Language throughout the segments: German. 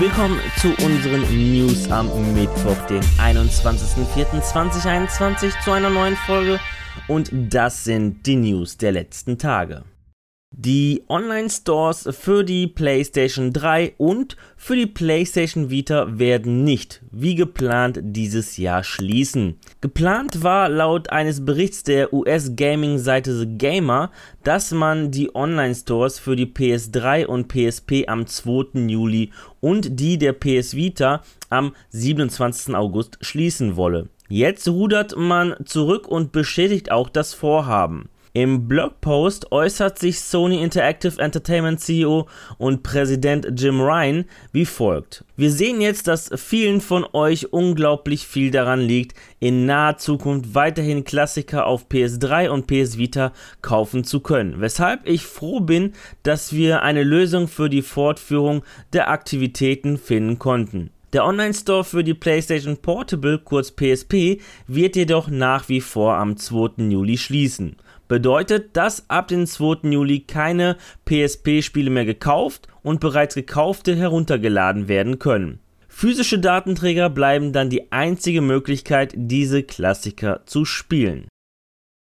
Willkommen zu unseren News am Mittwoch, den 21.04.2021 zu einer neuen Folge und das sind die News der letzten Tage. Die Online-Stores für die PlayStation 3 und für die PlayStation Vita werden nicht, wie geplant, dieses Jahr schließen. Geplant war laut eines Berichts der US-Gaming-Seite The Gamer, dass man die Online-Stores für die PS3 und PSP am 2. Juli und die der PS Vita am 27. August schließen wolle. Jetzt rudert man zurück und bestätigt auch das Vorhaben. Im Blogpost äußert sich Sony Interactive Entertainment CEO und Präsident Jim Ryan wie folgt. Wir sehen jetzt, dass vielen von euch unglaublich viel daran liegt, in naher Zukunft weiterhin Klassiker auf PS3 und PS Vita kaufen zu können, weshalb ich froh bin, dass wir eine Lösung für die Fortführung der Aktivitäten finden konnten. Der Online-Store für die PlayStation Portable, kurz PSP, wird jedoch nach wie vor am 2. Juli schließen bedeutet, dass ab dem 2. Juli keine PSP-Spiele mehr gekauft und bereits gekaufte heruntergeladen werden können. Physische Datenträger bleiben dann die einzige Möglichkeit, diese Klassiker zu spielen.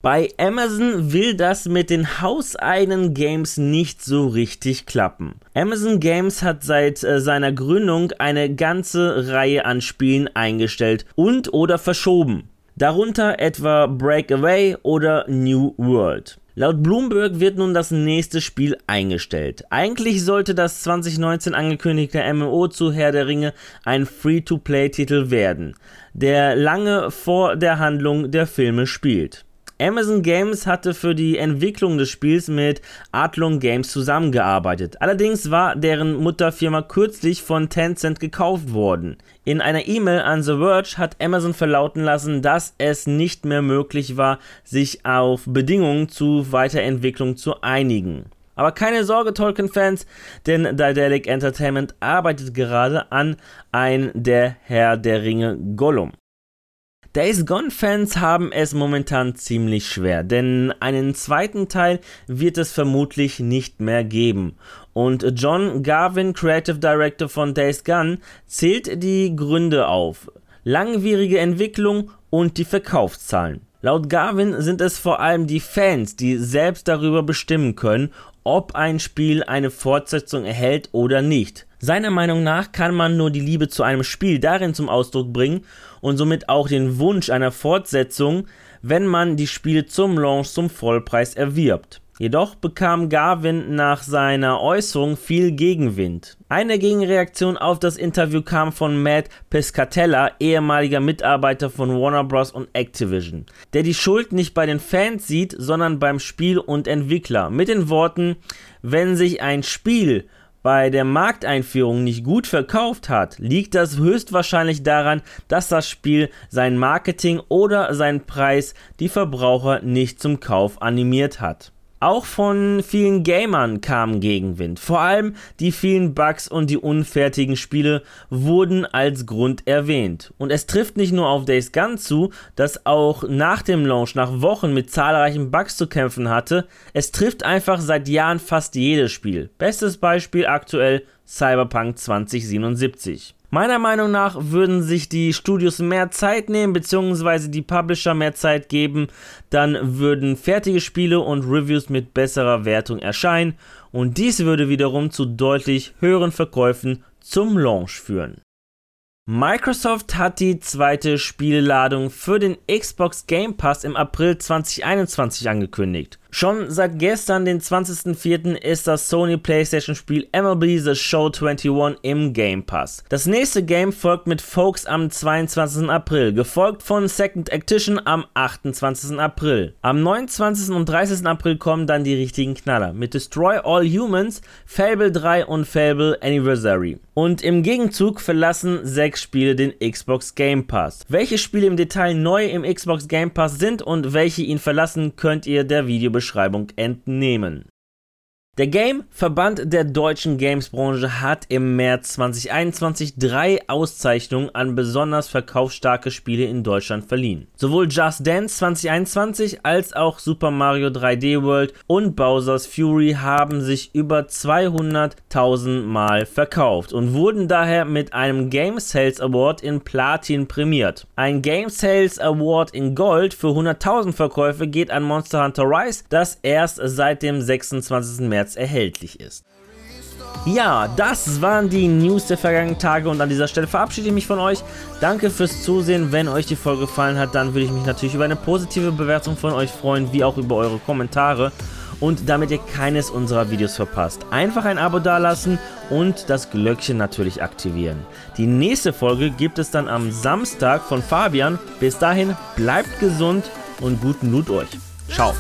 Bei Amazon will das mit den hauseigenen Games nicht so richtig klappen. Amazon Games hat seit äh, seiner Gründung eine ganze Reihe an Spielen eingestellt und oder verschoben darunter etwa Breakaway oder New World. Laut Bloomberg wird nun das nächste Spiel eingestellt. Eigentlich sollte das 2019 angekündigte MMO zu Herr der Ringe ein Free-to-Play-Titel werden, der lange vor der Handlung der Filme spielt. Amazon Games hatte für die Entwicklung des Spiels mit Adlon Games zusammengearbeitet. Allerdings war deren Mutterfirma kürzlich von Tencent gekauft worden. In einer E-Mail an The Verge hat Amazon verlauten lassen, dass es nicht mehr möglich war, sich auf Bedingungen zur Weiterentwicklung zu einigen. Aber keine Sorge, Tolkien-Fans, denn Daedalic Entertainment arbeitet gerade an ein der Herr der Ringe Gollum. Days Gone-Fans haben es momentan ziemlich schwer, denn einen zweiten Teil wird es vermutlich nicht mehr geben. Und John Garvin, Creative Director von Days Gone, zählt die Gründe auf. Langwierige Entwicklung und die Verkaufszahlen. Laut Garvin sind es vor allem die Fans, die selbst darüber bestimmen können, ob ein Spiel eine Fortsetzung erhält oder nicht. Seiner Meinung nach kann man nur die Liebe zu einem Spiel darin zum Ausdruck bringen und somit auch den Wunsch einer Fortsetzung, wenn man die Spiele zum Launch zum Vollpreis erwirbt. Jedoch bekam Garvin nach seiner Äußerung viel Gegenwind. Eine Gegenreaktion auf das Interview kam von Matt Pescatella, ehemaliger Mitarbeiter von Warner Bros. und Activision, der die Schuld nicht bei den Fans sieht, sondern beim Spiel und Entwickler. Mit den Worten, wenn sich ein Spiel bei der Markteinführung nicht gut verkauft hat, liegt das höchstwahrscheinlich daran, dass das Spiel sein Marketing oder seinen Preis die Verbraucher nicht zum Kauf animiert hat. Auch von vielen Gamern kam Gegenwind. Vor allem die vielen Bugs und die unfertigen Spiele wurden als Grund erwähnt. Und es trifft nicht nur auf Days Gone zu, das auch nach dem Launch nach Wochen mit zahlreichen Bugs zu kämpfen hatte. Es trifft einfach seit Jahren fast jedes Spiel. Bestes Beispiel aktuell Cyberpunk 2077. Meiner Meinung nach würden sich die Studios mehr Zeit nehmen, beziehungsweise die Publisher mehr Zeit geben, dann würden fertige Spiele und Reviews mit besserer Wertung erscheinen und dies würde wiederum zu deutlich höheren Verkäufen zum Launch führen. Microsoft hat die zweite Spielladung für den Xbox Game Pass im April 2021 angekündigt. Schon seit gestern, den 20.04., ist das Sony PlayStation Spiel MLB The Show 21 im Game Pass. Das nächste Game folgt mit Folks am 22. April, gefolgt von Second Actition am 28. April. Am 29. und 30. April kommen dann die richtigen Knaller mit Destroy All Humans, Fable 3 und Fable Anniversary. Und im Gegenzug verlassen sechs Spiele den Xbox Game Pass. Welche Spiele im Detail neu im Xbox Game Pass sind und welche ihn verlassen, könnt ihr der Video Beschreibung entnehmen. Der Game-Verband der deutschen Gamesbranche hat im März 2021 drei Auszeichnungen an besonders verkaufsstarke Spiele in Deutschland verliehen. Sowohl Just Dance 2021 als auch Super Mario 3D World und Bowser's Fury haben sich über 200.000 Mal verkauft und wurden daher mit einem Game Sales Award in Platin prämiert. Ein Game Sales Award in Gold für 100.000 Verkäufe geht an Monster Hunter Rise, das erst seit dem 26. März März erhältlich ist. Ja, das waren die News der vergangenen Tage und an dieser Stelle verabschiede ich mich von euch. Danke fürs Zusehen. Wenn euch die Folge gefallen hat, dann würde ich mich natürlich über eine positive Bewertung von euch freuen, wie auch über eure Kommentare. Und damit ihr keines unserer Videos verpasst, einfach ein Abo dalassen und das Glöckchen natürlich aktivieren. Die nächste Folge gibt es dann am Samstag von Fabian. Bis dahin, bleibt gesund und guten Loot euch. Ciao.